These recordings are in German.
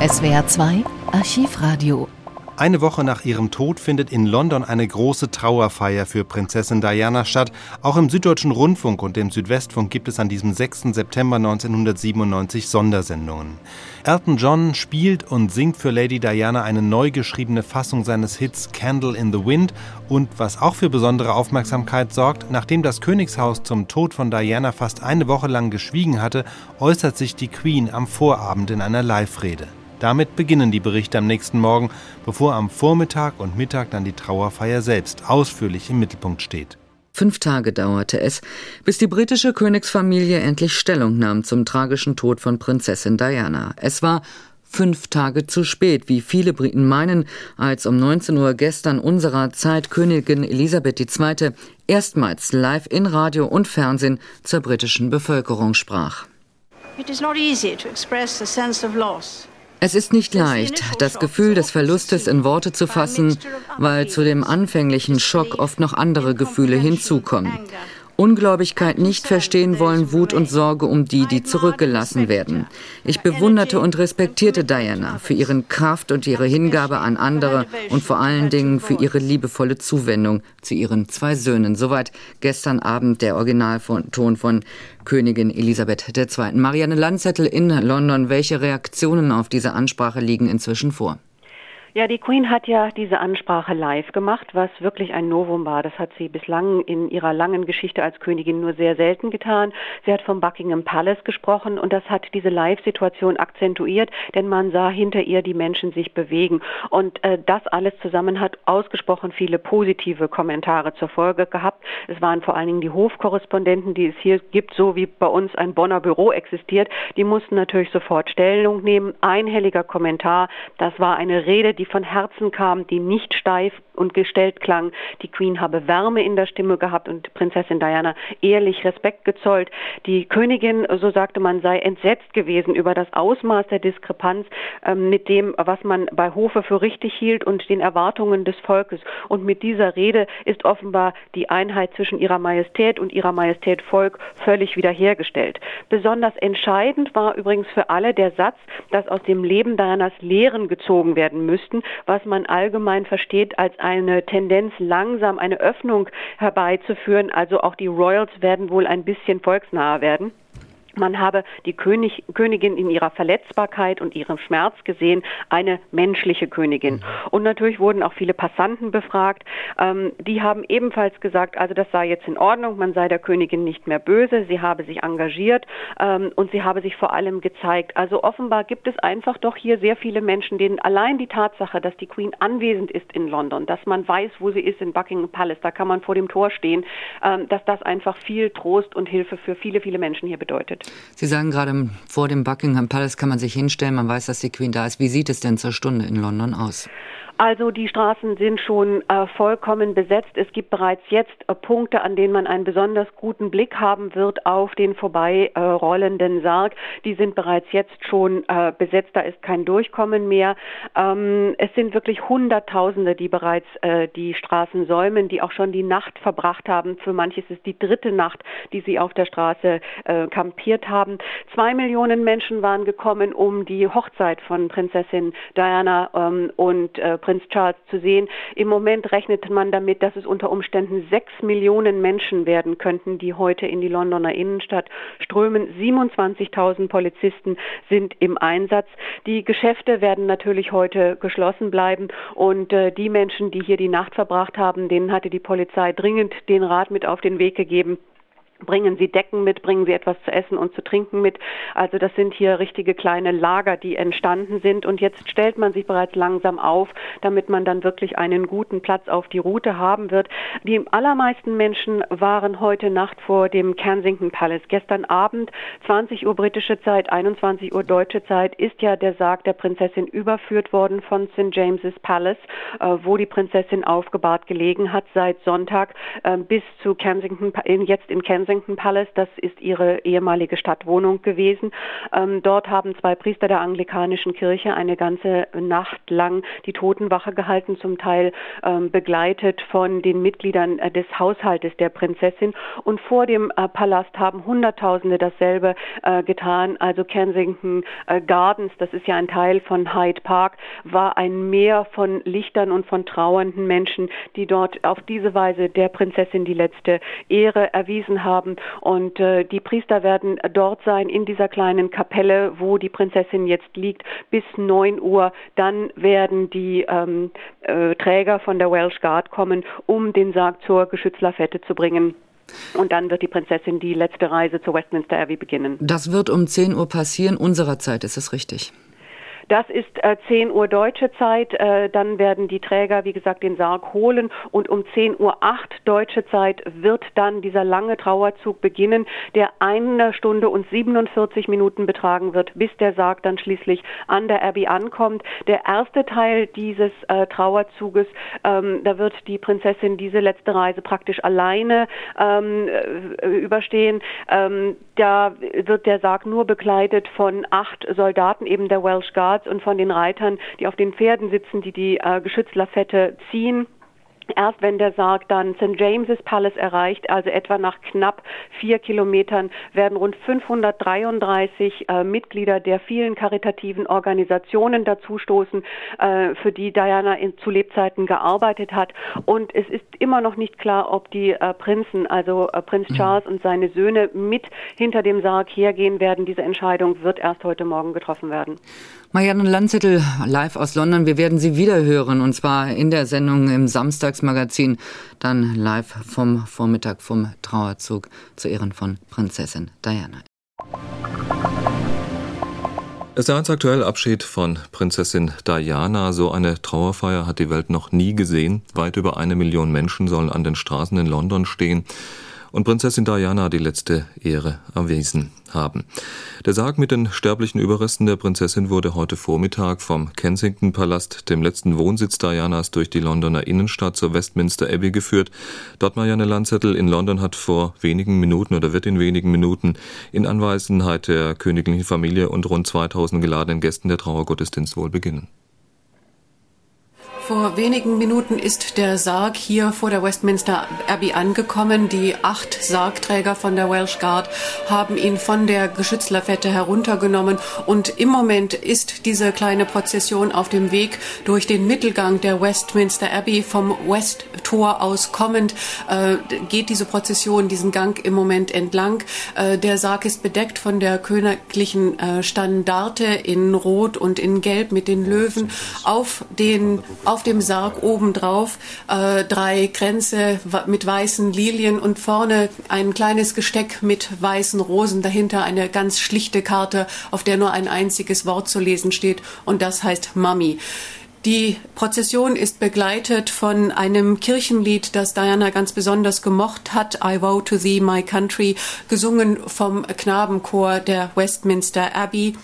SWR 2 Archivradio eine Woche nach ihrem Tod findet in London eine große Trauerfeier für Prinzessin Diana statt. Auch im Süddeutschen Rundfunk und dem Südwestfunk gibt es an diesem 6. September 1997 Sondersendungen. Elton John spielt und singt für Lady Diana eine neu geschriebene Fassung seines Hits Candle in the Wind und was auch für besondere Aufmerksamkeit sorgt, nachdem das Königshaus zum Tod von Diana fast eine Woche lang geschwiegen hatte, äußert sich die Queen am Vorabend in einer Live-Rede. Damit beginnen die Berichte am nächsten Morgen, bevor am Vormittag und Mittag dann die Trauerfeier selbst ausführlich im Mittelpunkt steht. Fünf Tage dauerte es, bis die britische Königsfamilie endlich Stellung nahm zum tragischen Tod von Prinzessin Diana. Es war fünf Tage zu spät, wie viele Briten meinen, als um 19 Uhr gestern unserer Zeit Königin Elisabeth II. erstmals live in Radio und Fernsehen zur britischen Bevölkerung sprach. It is not easy to express a sense of loss. Es ist nicht leicht, das Gefühl des Verlustes in Worte zu fassen, weil zu dem anfänglichen Schock oft noch andere Gefühle hinzukommen. Ungläubigkeit, nicht verstehen wollen, Wut und Sorge um die, die zurückgelassen werden. Ich bewunderte und respektierte Diana für ihren Kraft und ihre Hingabe an andere und vor allen Dingen für ihre liebevolle Zuwendung zu ihren zwei Söhnen. Soweit gestern Abend der Originalton von Königin Elisabeth II. Marianne Landzettel in London. Welche Reaktionen auf diese Ansprache liegen inzwischen vor? Ja, die Queen hat ja diese Ansprache live gemacht, was wirklich ein Novum war. Das hat sie bislang in ihrer langen Geschichte als Königin nur sehr selten getan. Sie hat vom Buckingham Palace gesprochen und das hat diese Live-Situation akzentuiert, denn man sah hinter ihr die Menschen sich bewegen. Und äh, das alles zusammen hat ausgesprochen viele positive Kommentare zur Folge gehabt. Es waren vor allen Dingen die Hofkorrespondenten, die es hier gibt, so wie bei uns ein Bonner Büro existiert. Die mussten natürlich sofort Stellung nehmen. Einhelliger Kommentar. Das war eine Rede, die von Herzen kam, die nicht steif und gestellt klang. Die Queen habe Wärme in der Stimme gehabt und Prinzessin Diana ehrlich Respekt gezollt. Die Königin, so sagte man, sei entsetzt gewesen über das Ausmaß der Diskrepanz äh, mit dem, was man bei Hofe für richtig hielt und den Erwartungen des Volkes. Und mit dieser Rede ist offenbar die Einheit zwischen ihrer Majestät und ihrer Majestät Volk völlig wiederhergestellt. Besonders entscheidend war übrigens für alle der Satz, dass aus dem Leben Dianas Lehren gezogen werden müssten, was man allgemein versteht als eine Tendenz, langsam eine Öffnung herbeizuführen. Also auch die Royals werden wohl ein bisschen volksnaher werden. Man habe die König, Königin in ihrer Verletzbarkeit und ihrem Schmerz gesehen, eine menschliche Königin. Mhm. Und natürlich wurden auch viele Passanten befragt. Ähm, die haben ebenfalls gesagt, also das sei jetzt in Ordnung, man sei der Königin nicht mehr böse, sie habe sich engagiert ähm, und sie habe sich vor allem gezeigt. Also offenbar gibt es einfach doch hier sehr viele Menschen, denen allein die Tatsache, dass die Queen anwesend ist in London, dass man weiß, wo sie ist in Buckingham Palace, da kann man vor dem Tor stehen, ähm, dass das einfach viel Trost und Hilfe für viele, viele Menschen hier bedeutet. Sie sagen gerade, vor dem Buckingham Palace kann man sich hinstellen, man weiß, dass die Queen da ist. Wie sieht es denn zur Stunde in London aus? Also die Straßen sind schon äh, vollkommen besetzt. Es gibt bereits jetzt äh, Punkte, an denen man einen besonders guten Blick haben wird auf den vorbeirollenden äh, Sarg. Die sind bereits jetzt schon äh, besetzt. Da ist kein Durchkommen mehr. Ähm, es sind wirklich Hunderttausende, die bereits äh, die Straßen säumen, die auch schon die Nacht verbracht haben. Für manche ist die dritte Nacht, die sie auf der Straße äh, kampiert haben. Zwei Millionen Menschen waren gekommen, um die Hochzeit von Prinzessin Diana ähm, und Prinz Charles zu sehen. Im Moment rechnet man damit, dass es unter Umständen sechs Millionen Menschen werden könnten, die heute in die Londoner Innenstadt strömen. 27.000 Polizisten sind im Einsatz. Die Geschäfte werden natürlich heute geschlossen bleiben und äh, die Menschen, die hier die Nacht verbracht haben, denen hatte die Polizei dringend den Rat mit auf den Weg gegeben, Bringen Sie Decken mit, bringen Sie etwas zu essen und zu trinken mit. Also das sind hier richtige kleine Lager, die entstanden sind. Und jetzt stellt man sich bereits langsam auf, damit man dann wirklich einen guten Platz auf die Route haben wird. Die allermeisten Menschen waren heute Nacht vor dem Kensington Palace. Gestern Abend, 20 Uhr britische Zeit, 21 Uhr deutsche Zeit, ist ja der Sarg der Prinzessin überführt worden von St. James's Palace, äh, wo die Prinzessin aufgebahrt gelegen hat seit Sonntag äh, bis zu Kensington, jetzt in Kensington Kensington Palace. Das ist ihre ehemalige Stadtwohnung gewesen. Ähm, dort haben zwei Priester der anglikanischen Kirche eine ganze Nacht lang die Totenwache gehalten, zum Teil ähm, begleitet von den Mitgliedern äh, des Haushaltes der Prinzessin. Und vor dem äh, Palast haben Hunderttausende dasselbe äh, getan. Also Kensington äh, Gardens, das ist ja ein Teil von Hyde Park, war ein Meer von Lichtern und von trauernden Menschen, die dort auf diese Weise der Prinzessin die letzte Ehre erwiesen haben. Und äh, die Priester werden dort sein in dieser kleinen Kapelle, wo die Prinzessin jetzt liegt, bis 9 Uhr. Dann werden die ähm, äh, Träger von der Welsh Guard kommen, um den Sarg zur Geschützlafette zu bringen. Und dann wird die Prinzessin die letzte Reise zur Westminster Abbey beginnen. Das wird um 10 Uhr passieren, unserer Zeit, ist es richtig? Das ist äh, 10 Uhr deutsche Zeit. Äh, dann werden die Träger, wie gesagt, den Sarg holen und um 10 Uhr 8 deutsche Zeit wird dann dieser lange Trauerzug beginnen, der eine Stunde und 47 Minuten betragen wird, bis der Sarg dann schließlich an der Abbey ankommt. Der erste Teil dieses äh, Trauerzuges, ähm, da wird die Prinzessin diese letzte Reise praktisch alleine ähm, äh, überstehen. Ähm, da wird der Sarg nur begleitet von acht Soldaten eben der Welsh Guard Guards und von den Reitern, die auf den Pferden sitzen, die die äh, Geschützlafette ziehen. Erst wenn der Sarg dann St. James's Palace erreicht, also etwa nach knapp vier Kilometern, werden rund 533 äh, Mitglieder der vielen karitativen Organisationen dazustoßen, äh, für die Diana in, zu Lebzeiten gearbeitet hat. Und es ist immer noch nicht klar, ob die äh, Prinzen, also äh, Prinz mhm. Charles und seine Söhne, mit hinter dem Sarg hergehen werden. Diese Entscheidung wird erst heute Morgen getroffen werden. Marianne Landzettel, live aus London. Wir werden Sie wieder hören, und zwar in der Sendung im Samstagsmagazin, dann live vom Vormittag vom Trauerzug zu Ehren von Prinzessin Diana. Es ist aktuell Abschied von Prinzessin Diana. So eine Trauerfeier hat die Welt noch nie gesehen. Weit über eine Million Menschen sollen an den Straßen in London stehen und Prinzessin Diana die letzte Ehre erwiesen haben. Der Sarg mit den sterblichen Überresten der Prinzessin wurde heute Vormittag vom Kensington Palast, dem letzten Wohnsitz Dianas, durch die Londoner Innenstadt zur Westminster Abbey geführt. Dort Marianne Landzettel in London hat vor wenigen Minuten oder wird in wenigen Minuten in Anwesenheit der königlichen Familie und rund 2000 geladenen Gästen der Trauergottesdienst wohl beginnen. Vor wenigen Minuten ist der Sarg hier vor der Westminster Abbey angekommen. Die acht Sargträger von der Welsh Guard haben ihn von der Geschützlafette heruntergenommen und im Moment ist diese kleine Prozession auf dem Weg durch den Mittelgang der Westminster Abbey vom Westtor aus kommend äh, geht diese Prozession diesen Gang im Moment entlang. Äh, der Sarg ist bedeckt von der königlichen äh, Standarte in Rot und in Gelb mit den Löwen auf den auf auf dem Sarg obendrauf äh, drei Kränze mit weißen Lilien und vorne ein kleines Gesteck mit weißen Rosen, dahinter eine ganz schlichte Karte, auf der nur ein einziges Wort zu lesen steht und das heißt Mami. Die Prozession ist begleitet von einem Kirchenlied, das Diana ganz besonders gemocht hat, I Vow to Thee, My Country, gesungen vom Knabenchor der Westminster Abbey.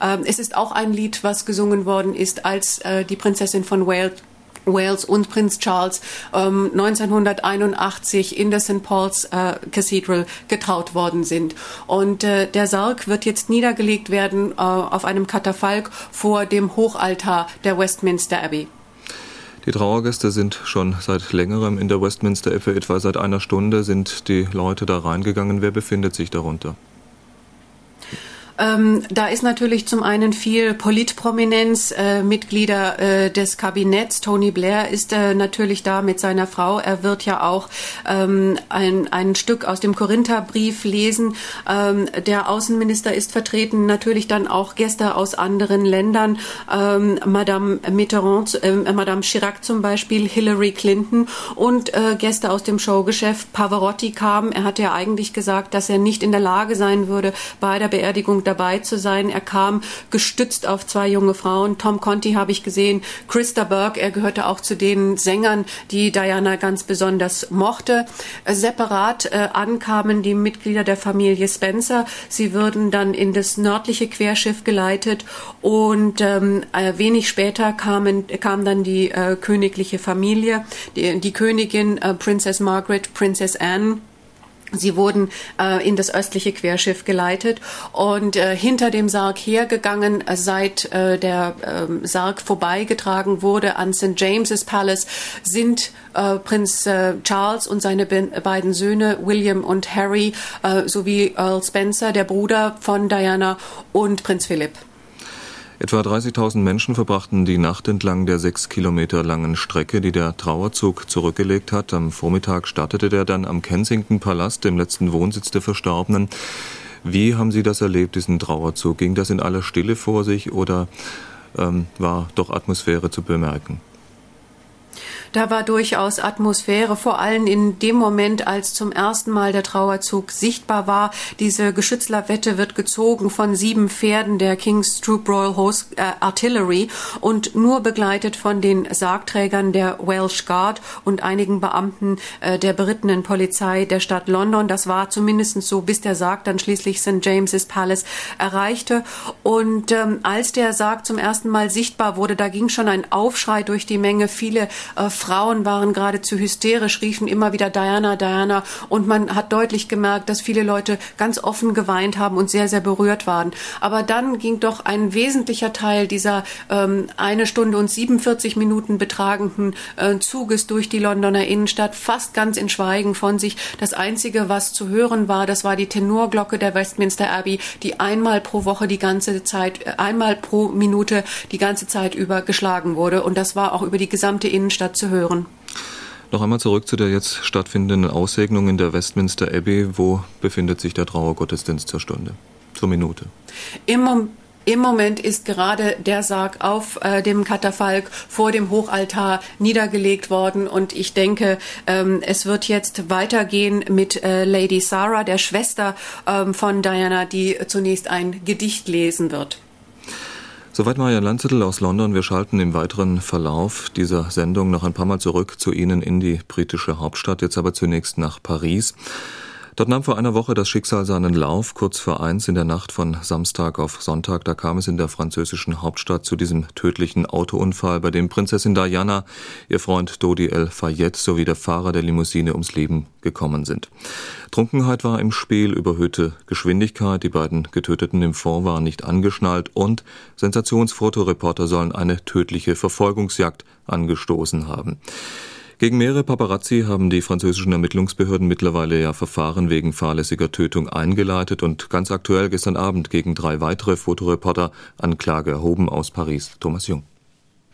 Ähm, es ist auch ein Lied, was gesungen worden ist, als äh, die Prinzessin von Wales Wales und Prinz Charles ähm, 1981 in der St. Paul's äh, Cathedral getraut worden sind. Und äh, der Sarg wird jetzt niedergelegt werden äh, auf einem Katafalk vor dem Hochaltar der Westminster Abbey. Die Trauergäste sind schon seit längerem in der Westminster Abbey, etwa seit einer Stunde sind die Leute da reingegangen. Wer befindet sich darunter? Ähm, da ist natürlich zum einen viel Politprominenz, äh, Mitglieder äh, des Kabinetts. Tony Blair ist äh, natürlich da mit seiner Frau. Er wird ja auch ähm, ein, ein Stück aus dem Korintherbrief lesen. Ähm, der Außenminister ist vertreten, natürlich dann auch Gäste aus anderen Ländern. Ähm, Madame Mitterrand, äh, Madame Chirac zum Beispiel, Hillary Clinton und äh, Gäste aus dem Showgeschäft. Pavarotti kam. Er hatte ja eigentlich gesagt, dass er nicht in der Lage sein würde, bei der Beerdigung dabei zu sein. Er kam gestützt auf zwei junge Frauen. Tom Conti habe ich gesehen, Christa Burke, er gehörte auch zu den Sängern, die Diana ganz besonders mochte. Äh, separat äh, ankamen die Mitglieder der Familie Spencer. Sie würden dann in das nördliche Querschiff geleitet und ähm, äh, wenig später kamen, kam dann die äh, königliche Familie, die, die Königin äh, Princess Margaret, Princess Anne Sie wurden äh, in das östliche Querschiff geleitet und äh, hinter dem Sarg hergegangen, äh, seit äh, der ähm, Sarg vorbeigetragen wurde an St. James's Palace, sind äh, Prinz äh, Charles und seine beiden Söhne William und Harry sowie Earl Spencer, der Bruder von Diana und Prinz Philip. Etwa 30.000 Menschen verbrachten die Nacht entlang der sechs Kilometer langen Strecke, die der Trauerzug zurückgelegt hat. Am Vormittag startete der dann am Kensington Palast, dem letzten Wohnsitz der Verstorbenen. Wie haben Sie das erlebt, diesen Trauerzug? Ging das in aller Stille vor sich oder ähm, war doch Atmosphäre zu bemerken? Da war durchaus Atmosphäre, vor allem in dem Moment, als zum ersten Mal der Trauerzug sichtbar war. Diese Geschützlavette wird gezogen von sieben Pferden der King's Troop Royal Horse äh, Artillery und nur begleitet von den Sargträgern der Welsh Guard und einigen Beamten äh, der berittenen Polizei der Stadt London. Das war zumindest so, bis der Sarg dann schließlich St. James's Palace erreichte. Und ähm, als der Sarg zum ersten Mal sichtbar wurde, da ging schon ein Aufschrei durch die Menge. Viele äh, Frauen waren geradezu hysterisch, riefen immer wieder Diana, Diana. Und man hat deutlich gemerkt, dass viele Leute ganz offen geweint haben und sehr, sehr berührt waren. Aber dann ging doch ein wesentlicher Teil dieser ähm, eine Stunde und 47 Minuten betragenden äh, Zuges durch die Londoner Innenstadt fast ganz in Schweigen von sich. Das Einzige, was zu hören war, das war die Tenorglocke der Westminster Abbey, die einmal pro Woche die ganze Zeit, äh, einmal pro Minute die ganze Zeit über geschlagen wurde. Und das war auch über die gesamte Innenstadt zu hören hören. Noch einmal zurück zu der jetzt stattfindenden Aussegnung in der Westminster Abbey. Wo befindet sich der Trauergottesdienst zur Stunde, zur Minute? Im, im Moment ist gerade der Sarg auf äh, dem Katafalk vor dem Hochaltar niedergelegt worden und ich denke, ähm, es wird jetzt weitergehen mit äh, Lady Sarah, der Schwester ähm, von Diana, die zunächst ein Gedicht lesen wird. Soweit Maja Landzettel aus London. Wir schalten im weiteren Verlauf dieser Sendung noch ein paar Mal zurück zu Ihnen in die britische Hauptstadt, jetzt aber zunächst nach Paris. Dort nahm vor einer Woche das Schicksal seinen Lauf. Kurz vor eins in der Nacht von Samstag auf Sonntag, da kam es in der französischen Hauptstadt zu diesem tödlichen Autounfall, bei dem Prinzessin Diana, ihr Freund Dodi El Fayette sowie der Fahrer der Limousine ums Leben gekommen sind. Trunkenheit war im Spiel, überhöhte Geschwindigkeit, die beiden Getöteten im Fond waren nicht angeschnallt und Sensationsfotoreporter sollen eine tödliche Verfolgungsjagd angestoßen haben. Gegen mehrere Paparazzi haben die französischen Ermittlungsbehörden mittlerweile ja Verfahren wegen fahrlässiger Tötung eingeleitet und ganz aktuell gestern Abend gegen drei weitere Fotoreporter Anklage erhoben aus Paris. Thomas Jung.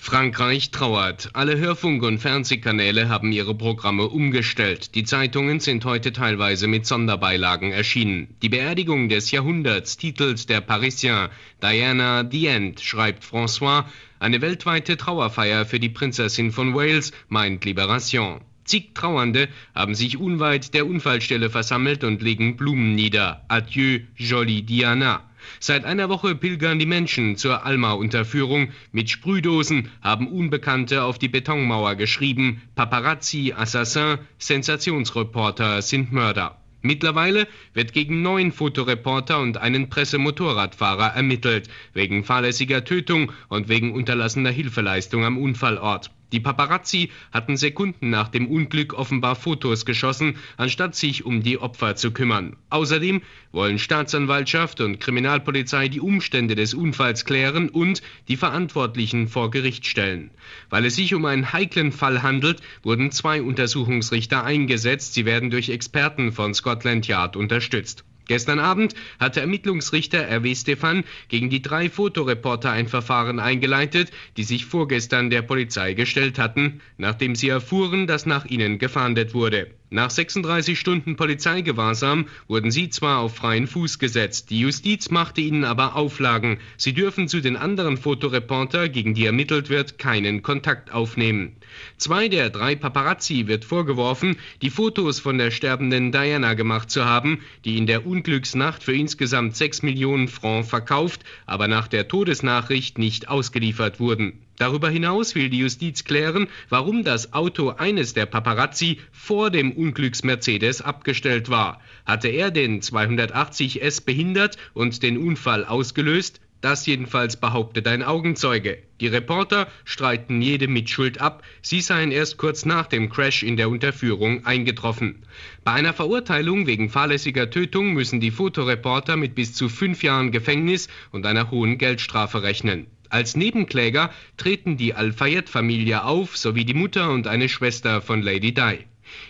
Frankreich trauert. Alle Hörfunk- und Fernsehkanäle haben ihre Programme umgestellt. Die Zeitungen sind heute teilweise mit Sonderbeilagen erschienen. Die Beerdigung des Jahrhunderts titelt der Parisien Diana the End, schreibt François. Eine weltweite Trauerfeier für die Prinzessin von Wales, meint Libération. Zig Trauernde haben sich unweit der Unfallstelle versammelt und legen Blumen nieder. Adieu, jolie Diana. Seit einer Woche pilgern die Menschen zur Alma-Unterführung. Mit Sprühdosen haben Unbekannte auf die Betonmauer geschrieben: Paparazzi, Assassin, Sensationsreporter sind Mörder. Mittlerweile wird gegen neun Fotoreporter und einen Pressemotorradfahrer ermittelt, wegen fahrlässiger Tötung und wegen unterlassener Hilfeleistung am Unfallort. Die Paparazzi hatten Sekunden nach dem Unglück offenbar Fotos geschossen, anstatt sich um die Opfer zu kümmern. Außerdem wollen Staatsanwaltschaft und Kriminalpolizei die Umstände des Unfalls klären und die Verantwortlichen vor Gericht stellen. Weil es sich um einen heiklen Fall handelt, wurden zwei Untersuchungsrichter eingesetzt. Sie werden durch Experten von Scotland Yard unterstützt. Gestern Abend hatte Ermittlungsrichter R.W. Stefan gegen die drei Fotoreporter ein Verfahren eingeleitet, die sich vorgestern der Polizei gestellt hatten, nachdem sie erfuhren, dass nach ihnen gefahndet wurde. Nach 36 Stunden Polizeigewahrsam wurden sie zwar auf freien Fuß gesetzt, die Justiz machte ihnen aber Auflagen. Sie dürfen zu den anderen Fotoreporter, gegen die ermittelt wird, keinen Kontakt aufnehmen. Zwei der drei Paparazzi wird vorgeworfen, die Fotos von der sterbenden Diana gemacht zu haben, die in der Unglücksnacht für insgesamt 6 Millionen Francs verkauft, aber nach der Todesnachricht nicht ausgeliefert wurden. Darüber hinaus will die Justiz klären, warum das Auto eines der Paparazzi vor dem Unglücks-Mercedes abgestellt war. Hatte er den 280 S behindert und den Unfall ausgelöst? Das jedenfalls behauptet ein Augenzeuge. Die Reporter streiten jede Mitschuld ab. Sie seien erst kurz nach dem Crash in der Unterführung eingetroffen. Bei einer Verurteilung wegen fahrlässiger Tötung müssen die Fotoreporter mit bis zu fünf Jahren Gefängnis und einer hohen Geldstrafe rechnen. Als Nebenkläger treten die Al-Fayed-Familie auf, sowie die Mutter und eine Schwester von Lady Di.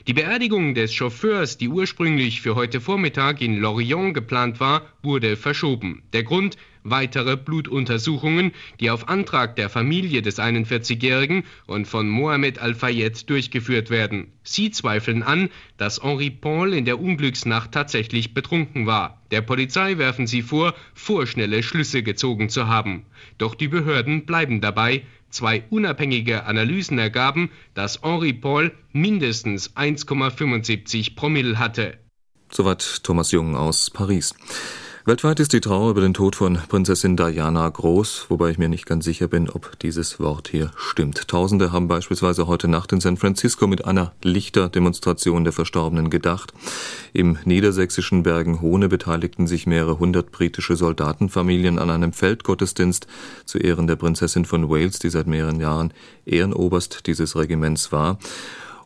Die Beerdigung des Chauffeurs, die ursprünglich für heute Vormittag in Lorient geplant war, wurde verschoben. Der Grund weitere Blutuntersuchungen, die auf Antrag der Familie des 41-Jährigen und von Mohamed Al-Fayed durchgeführt werden. Sie zweifeln an, dass Henri Paul in der Unglücksnacht tatsächlich betrunken war. Der Polizei werfen sie vor, vorschnelle Schlüsse gezogen zu haben. Doch die Behörden bleiben dabei. Zwei unabhängige Analysen ergaben, dass Henri Paul mindestens 1,75 Promille hatte. Soweit Thomas Jung aus Paris. Weltweit ist die Trauer über den Tod von Prinzessin Diana groß, wobei ich mir nicht ganz sicher bin, ob dieses Wort hier stimmt. Tausende haben beispielsweise heute Nacht in San Francisco mit einer Lichterdemonstration der Verstorbenen gedacht. Im niedersächsischen Bergen-Hohne beteiligten sich mehrere hundert britische Soldatenfamilien an einem Feldgottesdienst zu Ehren der Prinzessin von Wales, die seit mehreren Jahren Ehrenoberst dieses Regiments war.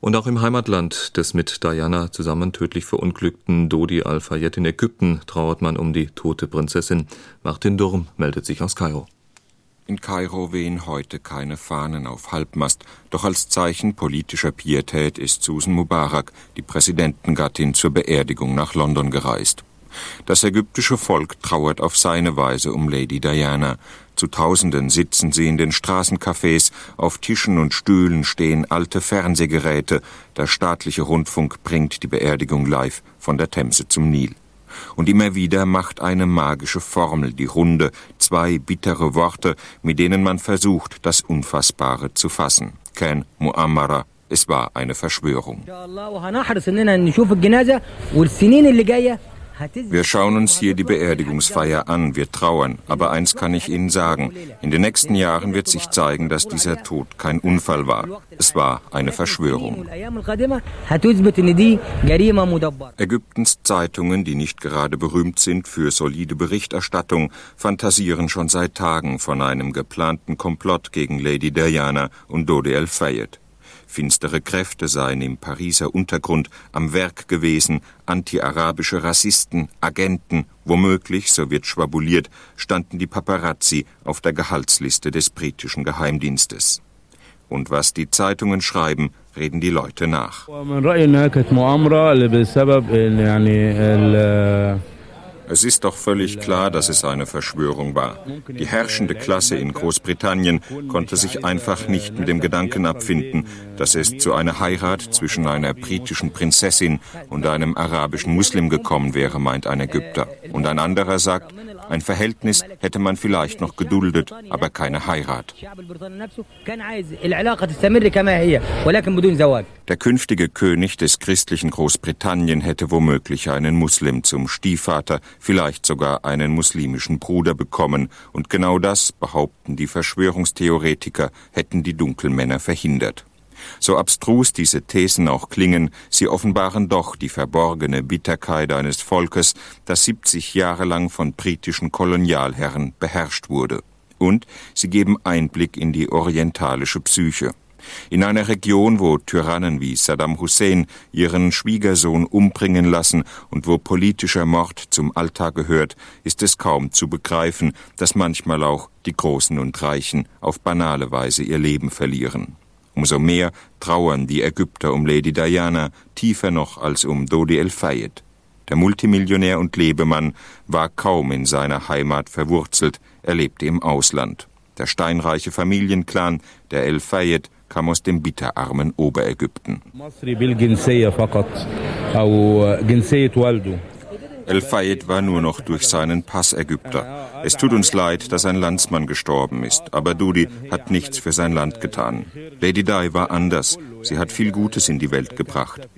Und auch im Heimatland des mit Diana zusammen tödlich verunglückten Dodi Al-Fayed in Ägypten trauert man um die tote Prinzessin. Martin Durm meldet sich aus Kairo. In Kairo wehen heute keine Fahnen auf Halbmast, doch als Zeichen politischer Pietät ist Susan Mubarak, die Präsidentengattin, zur Beerdigung nach London gereist. Das ägyptische Volk trauert auf seine Weise um Lady Diana. Zu Tausenden sitzen sie in den Straßencafés, auf Tischen und Stühlen stehen alte Fernsehgeräte, der staatliche Rundfunk bringt die Beerdigung live von der Themse zum Nil. Und immer wieder macht eine magische Formel die Runde, zwei bittere Worte, mit denen man versucht, das Unfassbare zu fassen. Ken Muammara, es war eine Verschwörung. Wir schauen uns hier die Beerdigungsfeier an, wir trauern, aber eins kann ich Ihnen sagen, in den nächsten Jahren wird sich zeigen, dass dieser Tod kein Unfall war. Es war eine Verschwörung. Ägyptens Zeitungen, die nicht gerade berühmt sind für solide Berichterstattung, fantasieren schon seit Tagen von einem geplanten Komplott gegen Lady Diana und Dodi El Fayed. Finstere Kräfte seien im Pariser Untergrund am Werk gewesen, anti-arabische Rassisten, Agenten, womöglich, so wird schwabuliert, standen die Paparazzi auf der Gehaltsliste des britischen Geheimdienstes. Und was die Zeitungen schreiben, reden die Leute nach. Es ist doch völlig klar, dass es eine Verschwörung war. Die herrschende Klasse in Großbritannien konnte sich einfach nicht mit dem Gedanken abfinden, dass es zu einer Heirat zwischen einer britischen Prinzessin und einem arabischen Muslim gekommen wäre, meint ein Ägypter. Und ein anderer sagt, ein Verhältnis hätte man vielleicht noch geduldet, aber keine Heirat. Der künftige König des christlichen Großbritannien hätte womöglich einen Muslim zum Stiefvater, vielleicht sogar einen muslimischen Bruder bekommen, und genau das, behaupten die Verschwörungstheoretiker, hätten die Dunkelmänner verhindert. So abstrus diese Thesen auch klingen, sie offenbaren doch die verborgene Bitterkeit eines Volkes, das 70 Jahre lang von britischen Kolonialherren beherrscht wurde. Und sie geben Einblick in die orientalische Psyche. In einer Region, wo Tyrannen wie Saddam Hussein ihren Schwiegersohn umbringen lassen und wo politischer Mord zum Alltag gehört, ist es kaum zu begreifen, dass manchmal auch die Großen und Reichen auf banale Weise ihr Leben verlieren. Umso mehr trauern die Ägypter um Lady Diana, tiefer noch als um Dodi El Fayed. Der Multimillionär und Lebemann war kaum in seiner Heimat verwurzelt, er lebte im Ausland. Der steinreiche Familienclan der El Fayed kam aus dem bitterarmen Oberägypten. El-Fayed war nur noch durch seinen Pass Ägypter. Es tut uns leid, dass ein Landsmann gestorben ist, aber Dudi hat nichts für sein Land getan. Lady Di war anders. Sie hat viel Gutes in die Welt gebracht.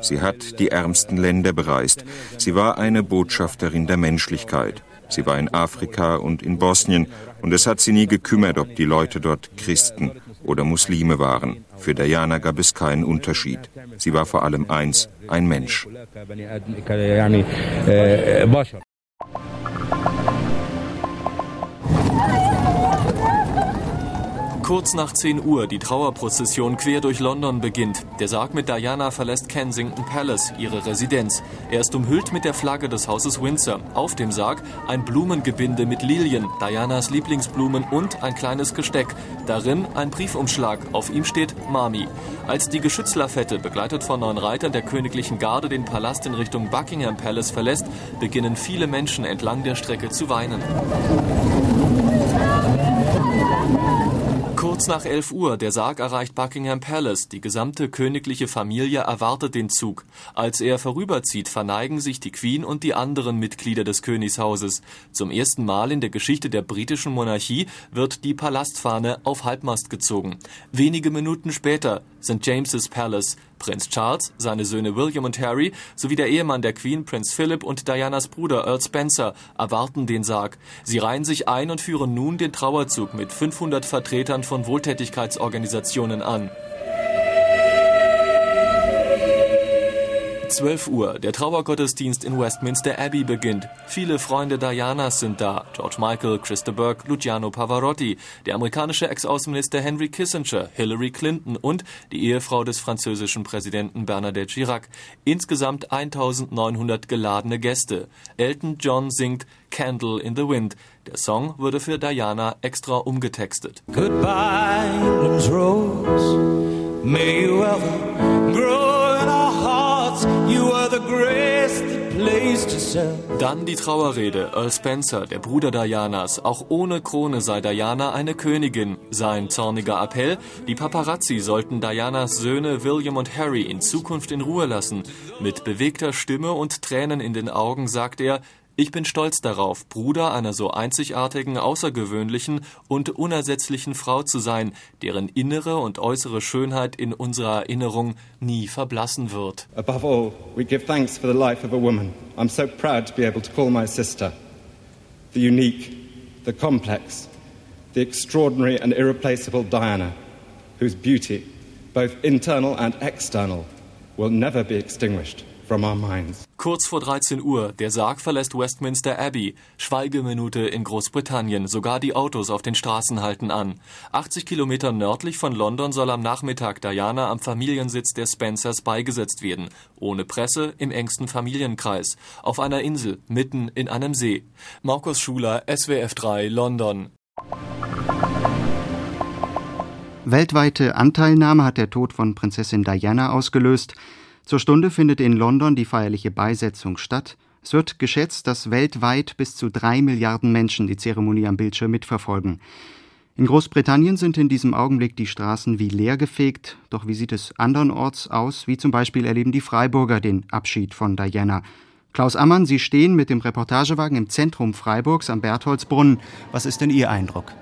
Sie hat die ärmsten Länder bereist. Sie war eine Botschafterin der Menschlichkeit. Sie war in Afrika und in Bosnien und es hat sie nie gekümmert, ob die Leute dort Christen oder Muslime waren. Für Diana gab es keinen Unterschied. Sie war vor allem eins, ein Mensch. Kurz nach 10 Uhr die Trauerprozession quer durch London beginnt. Der Sarg mit Diana verlässt Kensington Palace, ihre Residenz. Er ist umhüllt mit der Flagge des Hauses Windsor. Auf dem Sarg ein Blumengebinde mit Lilien, Dianas Lieblingsblumen und ein kleines Gesteck. Darin ein Briefumschlag. Auf ihm steht Mami. Als die Geschützlafette, begleitet von neun Reitern der königlichen Garde, den Palast in Richtung Buckingham Palace verlässt, beginnen viele Menschen entlang der Strecke zu weinen. Kurz nach 11 Uhr, der Sarg erreicht Buckingham Palace. Die gesamte königliche Familie erwartet den Zug. Als er vorüberzieht, verneigen sich die Queen und die anderen Mitglieder des Königshauses. Zum ersten Mal in der Geschichte der britischen Monarchie wird die Palastfahne auf Halbmast gezogen. Wenige Minuten später St. James's Palace. Prinz Charles, seine Söhne William und Harry sowie der Ehemann der Queen, Prinz Philip und Dianas Bruder Earl Spencer erwarten den Sarg. Sie reihen sich ein und führen nun den Trauerzug mit 500 Vertretern von Wohltätigkeitsorganisationen an. 12 Uhr. Der Trauergottesdienst in Westminster Abbey beginnt. Viele Freunde Dianas sind da. George Michael, Christa Burke, Luciano Pavarotti, der amerikanische Ex-Außenminister Henry Kissinger, Hillary Clinton und die Ehefrau des französischen Präsidenten Bernadette Chirac. Insgesamt 1900 geladene Gäste. Elton John singt Candle in the Wind. Der Song wurde für Diana extra umgetextet. Goodbye, England's rose. May you ever grow Dann die Trauerrede. Earl Spencer, der Bruder Dianas. Auch ohne Krone sei Diana eine Königin. Sein zorniger Appell, die Paparazzi sollten Dianas Söhne William und Harry in Zukunft in Ruhe lassen. Mit bewegter Stimme und Tränen in den Augen sagt er, ich bin stolz darauf, Bruder einer so einzigartigen, außergewöhnlichen und unersetzlichen Frau zu sein, deren innere und äußere Schönheit in unserer Erinnerung nie verblassen wird. Above all, we give thanks for the life of a woman. I'm so proud to be able to call my sister. The unique, the complex, the extraordinary and irreplaceable Diana, whose beauty, both internal and external, will never be extinguished from our minds. Kurz vor 13 Uhr, der Sarg verlässt Westminster Abbey. Schweigeminute in Großbritannien. Sogar die Autos auf den Straßen halten an. 80 Kilometer nördlich von London soll am Nachmittag Diana am Familiensitz der Spencers beigesetzt werden. Ohne Presse, im engsten Familienkreis. Auf einer Insel, mitten in einem See. Markus Schuler, SWF 3, London. Weltweite Anteilnahme hat der Tod von Prinzessin Diana ausgelöst. Zur Stunde findet in London die feierliche Beisetzung statt. Es wird geschätzt, dass weltweit bis zu drei Milliarden Menschen die Zeremonie am Bildschirm mitverfolgen. In Großbritannien sind in diesem Augenblick die Straßen wie leer gefegt. Doch wie sieht es andernorts aus? Wie zum Beispiel erleben die Freiburger den Abschied von Diana. Klaus Ammann, Sie stehen mit dem Reportagewagen im Zentrum Freiburgs am Bertholdsbrunnen. Was ist denn Ihr Eindruck?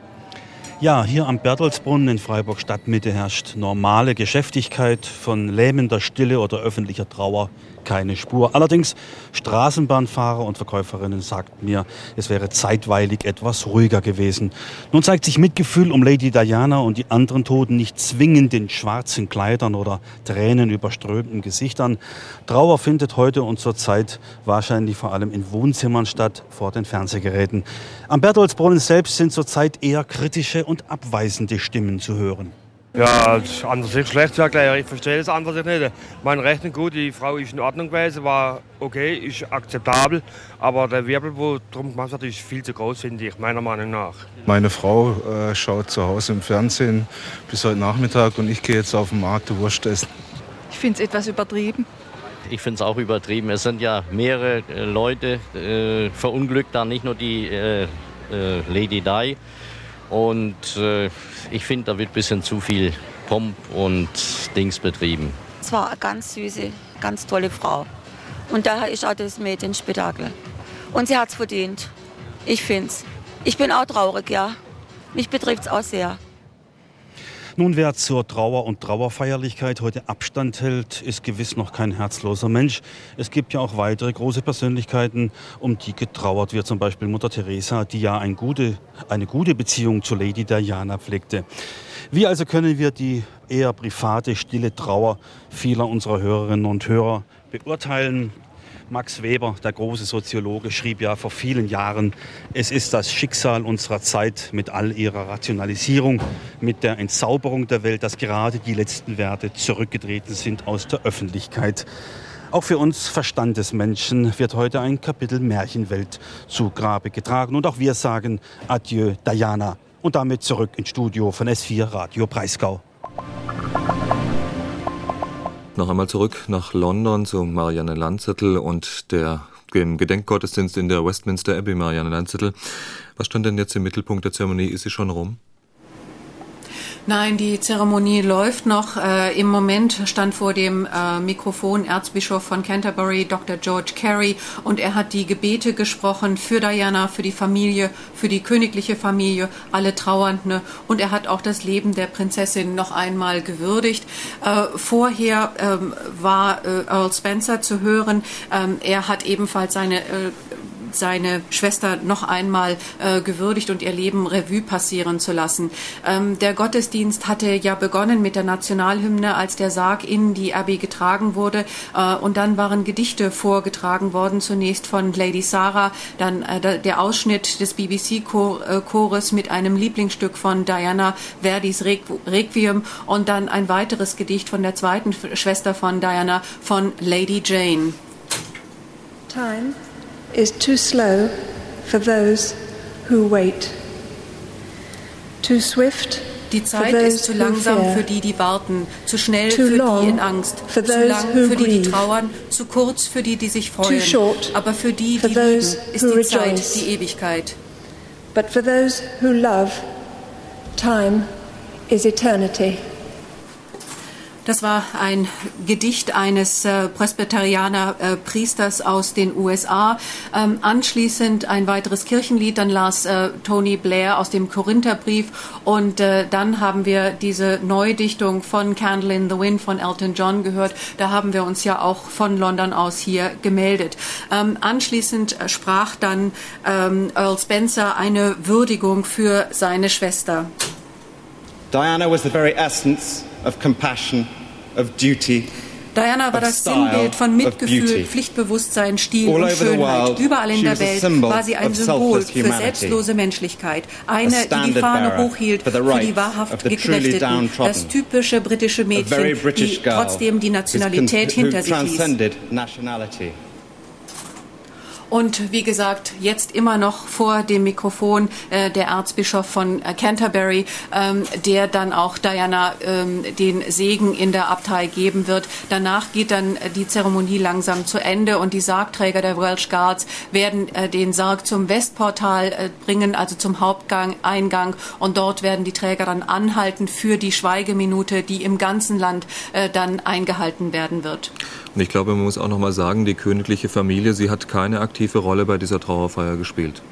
Ja, hier am Bertoldsbrunnen in Freiburg Stadtmitte herrscht normale Geschäftigkeit von lähmender Stille oder öffentlicher Trauer keine Spur. Allerdings Straßenbahnfahrer und Verkäuferinnen sagten mir, es wäre zeitweilig etwas ruhiger gewesen. Nun zeigt sich Mitgefühl um Lady Diana und die anderen Toten nicht zwingend in schwarzen Kleidern oder tränenüberströmten Gesichtern. Trauer findet heute und zur Zeit wahrscheinlich vor allem in Wohnzimmern statt, vor den Fernsehgeräten. Am Bertholdsbrunnen selbst sind zurzeit eher kritische und abweisende Stimmen zu hören. Ja, an sich schlecht zu erklären. Ich verstehe das an sich nicht. Mein Rechnen gut, die Frau ist in Ordnung gewesen, war okay, ist akzeptabel. Aber der Wirbel, wo drum gemacht wird, ist viel zu groß, finde ich, meiner Meinung nach. Meine Frau äh, schaut zu Hause im Fernsehen bis heute Nachmittag und ich gehe jetzt auf den Markt Wurst essen. Ich finde es etwas übertrieben. Ich finde es auch übertrieben. Es sind ja mehrere äh, Leute äh, verunglückt, da nicht nur die äh, äh Lady Di. Und äh, ich finde, da wird ein bisschen zu viel Pomp und Dings betrieben. Es war eine ganz süße, ganz tolle Frau. Und daher ist auch das Mädchen Spektakel. Und sie hat es verdient. Ich finde es. Ich bin auch traurig, ja. Mich betrifft es auch sehr. Nun, wer zur Trauer und Trauerfeierlichkeit heute Abstand hält, ist gewiss noch kein herzloser Mensch. Es gibt ja auch weitere große Persönlichkeiten, um die getrauert wird. Zum Beispiel Mutter Teresa, die ja eine gute, eine gute Beziehung zu Lady Diana pflegte. Wie also können wir die eher private, stille Trauer vieler unserer Hörerinnen und Hörer beurteilen? Max Weber, der große Soziologe, schrieb ja vor vielen Jahren, es ist das Schicksal unserer Zeit mit all ihrer Rationalisierung, mit der Entzauberung der Welt, dass gerade die letzten Werte zurückgetreten sind aus der Öffentlichkeit. Auch für uns Verstandesmenschen wird heute ein Kapitel Märchenwelt zu Grabe getragen. Und auch wir sagen Adieu, Diana. Und damit zurück ins Studio von S4 Radio Breisgau. Noch einmal zurück nach London zu Marianne Landzettel und der dem Gedenkgottesdienst in der Westminster Abbey, Marianne Landzettel. Was stand denn jetzt im Mittelpunkt der Zeremonie? Ist sie schon rum? Nein, die Zeremonie läuft noch. Äh, Im Moment stand vor dem äh, Mikrofon Erzbischof von Canterbury, Dr. George Carey, und er hat die Gebete gesprochen für Diana, für die Familie, für die königliche Familie, alle Trauernde, und er hat auch das Leben der Prinzessin noch einmal gewürdigt. Äh, vorher ähm, war äh, Earl Spencer zu hören. Ähm, er hat ebenfalls seine äh, seine Schwester noch einmal äh, gewürdigt und ihr Leben Revue passieren zu lassen. Ähm, der Gottesdienst hatte ja begonnen mit der Nationalhymne, als der Sarg in die Abbey getragen wurde. Äh, und dann waren Gedichte vorgetragen worden, zunächst von Lady Sarah, dann äh, der Ausschnitt des BBC-Chores mit einem Lieblingsstück von Diana, Verdis Requiem und dann ein weiteres Gedicht von der zweiten Schwester von Diana, von Lady Jane. Time is too slow for those who wait. Too swift die Zeit ist zu langsam für die, die warten, zu schnell für die in Angst, zu lang für die, die trauern, zu kurz für die, die sich freuen. Aber für die, die lieben, ist die Zeit die Ewigkeit. But for those who love, time is eternity. Das war ein Gedicht eines äh, Presbyterianer äh, Priesters aus den USA. Ähm, anschließend ein weiteres Kirchenlied, dann las äh, Tony Blair aus dem Korintherbrief und äh, dann haben wir diese Neudichtung von Candle in the Wind von Elton John gehört. Da haben wir uns ja auch von London aus hier gemeldet. Ähm, anschließend sprach dann ähm, Earl Spencer eine Würdigung für seine Schwester. Diana was the very essence of compassion, of duty, Diana war das Sinnbild von Mitgefühl, Pflichtbewusstsein, Stil und Schönheit. Überall in der Welt war sie ein Symbol für selbstlose Menschlichkeit. Eine, die die Fahne hochhielt für die wahrhaft Geknechteten. Das typische britische Mädchen, die trotzdem die Nationalität hinter sich ließ. Und wie gesagt, jetzt immer noch vor dem Mikrofon äh, der Erzbischof von äh, Canterbury, ähm, der dann auch Diana ähm, den Segen in der Abtei geben wird. Danach geht dann äh, die Zeremonie langsam zu Ende und die Sargträger der Welsh Guards werden äh, den Sarg zum Westportal äh, bringen, also zum Haupteingang. Und dort werden die Träger dann anhalten für die Schweigeminute, die im ganzen Land äh, dann eingehalten werden wird. Und ich glaube, man muss auch noch mal sagen, die königliche Familie, sie hat keine aktive Rolle bei dieser Trauerfeier gespielt.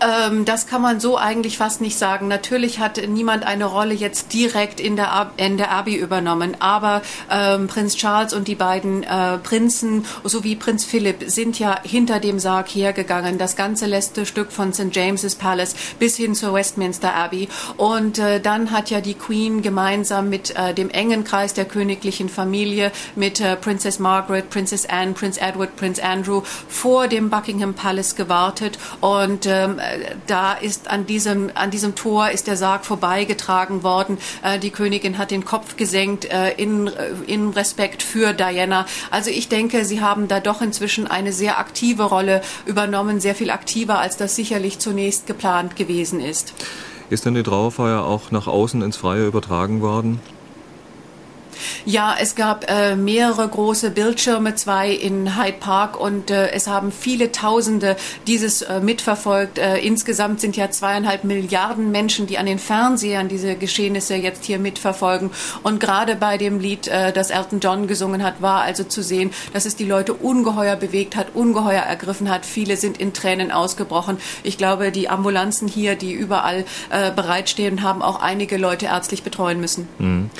Ähm, das kann man so eigentlich fast nicht sagen. Natürlich hat niemand eine Rolle jetzt direkt in der, in der Abbey übernommen, aber ähm, Prinz Charles und die beiden äh, Prinzen sowie Prinz Philipp sind ja hinter dem Sarg hergegangen, das ganze letzte Stück von St. James's Palace bis hin zur Westminster Abbey. Und äh, dann hat ja die Queen gemeinsam mit äh, dem engen Kreis der königlichen Familie, mit äh, Princess Margaret, Princess Anne, Prince Edward, Prince Andrew vor dem Buckingham Palace gewartet und ähm, da ist an diesem, an diesem Tor ist der Sarg vorbeigetragen worden. Äh, die Königin hat den Kopf gesenkt äh, in, äh, in Respekt für Diana. Also ich denke, sie haben da doch inzwischen eine sehr aktive Rolle übernommen, sehr viel aktiver, als das sicherlich zunächst geplant gewesen ist. Ist denn die Trauerfeier auch nach außen ins Freie übertragen worden? Ja, es gab äh, mehrere große Bildschirme, zwei in Hyde Park und äh, es haben viele Tausende dieses äh, mitverfolgt. Äh, insgesamt sind ja zweieinhalb Milliarden Menschen, die an den Fernsehern diese Geschehnisse jetzt hier mitverfolgen. Und gerade bei dem Lied, äh, das Elton John gesungen hat, war also zu sehen, dass es die Leute ungeheuer bewegt hat, ungeheuer ergriffen hat. Viele sind in Tränen ausgebrochen. Ich glaube, die Ambulanzen hier, die überall äh, bereitstehen, haben auch einige Leute ärztlich betreuen müssen. Mhm.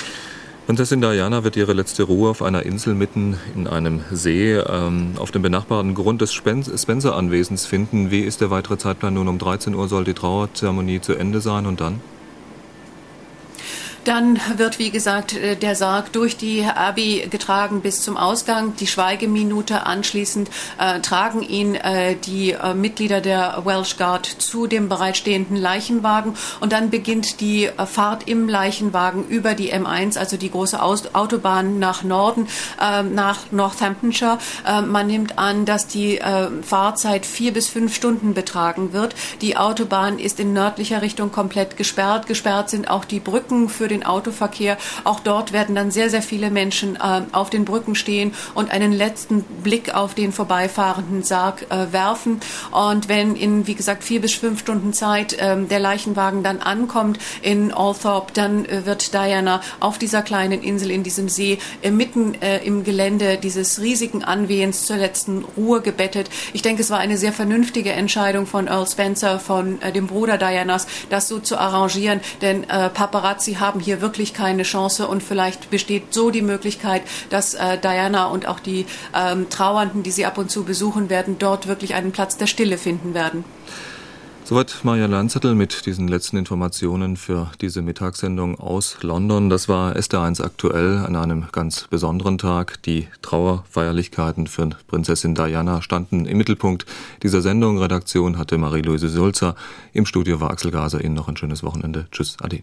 Prinzessin Diana wird ihre letzte Ruhe auf einer Insel mitten in einem See ähm, auf dem benachbarten Grund des Spencer-Anwesens finden. Wie ist der weitere Zeitplan nun? Um 13 Uhr soll die Trauerzeremonie zu Ende sein und dann? Dann wird, wie gesagt, äh, der Sarg durch die Abbey getragen bis zum Ausgang. Die Schweigeminute anschließend äh, tragen ihn äh, die äh, Mitglieder der Welsh Guard zu dem bereitstehenden Leichenwagen und dann beginnt die äh, Fahrt im Leichenwagen über die M1, also die große Aus Autobahn nach Norden, äh, nach Northamptonshire. man nimmt an, dass die Fahrzeit vier bis fünf Stunden betragen wird. Die Autobahn ist in nördlicher Richtung komplett gesperrt. Gesperrt sind auch die Brücken für den Autoverkehr. Auch dort werden dann sehr, sehr viele Menschen äh, auf den Brücken stehen und einen letzten Blick auf den vorbeifahrenden Sarg äh, werfen. Und wenn in, wie gesagt, vier bis fünf Stunden Zeit äh, der Leichenwagen dann ankommt in Althorpe, dann äh, wird Diana auf dieser kleinen Insel in diesem See äh, mitten äh, im Gelände dieses riesigen Anwehens zur letzten Ruhe gebettet. Ich denke, es war eine sehr vernünftige Entscheidung von Earl Spencer, von dem Bruder Dianas, das so zu arrangieren, denn Paparazzi haben hier wirklich keine Chance und vielleicht besteht so die Möglichkeit, dass äh, Diana und auch die ähm, Trauernden, die sie ab und zu besuchen werden, dort wirklich einen Platz der Stille finden werden. Soweit Maja Landzettel mit diesen letzten Informationen für diese Mittagssendung aus London. Das war SD1 aktuell an einem ganz besonderen Tag. Die Trauerfeierlichkeiten für Prinzessin Diana standen im Mittelpunkt dieser Sendung. Redaktion hatte Marie-Louise Sulzer. Im Studio war Axel Gaser. Ihnen noch ein schönes Wochenende. Tschüss, Ade.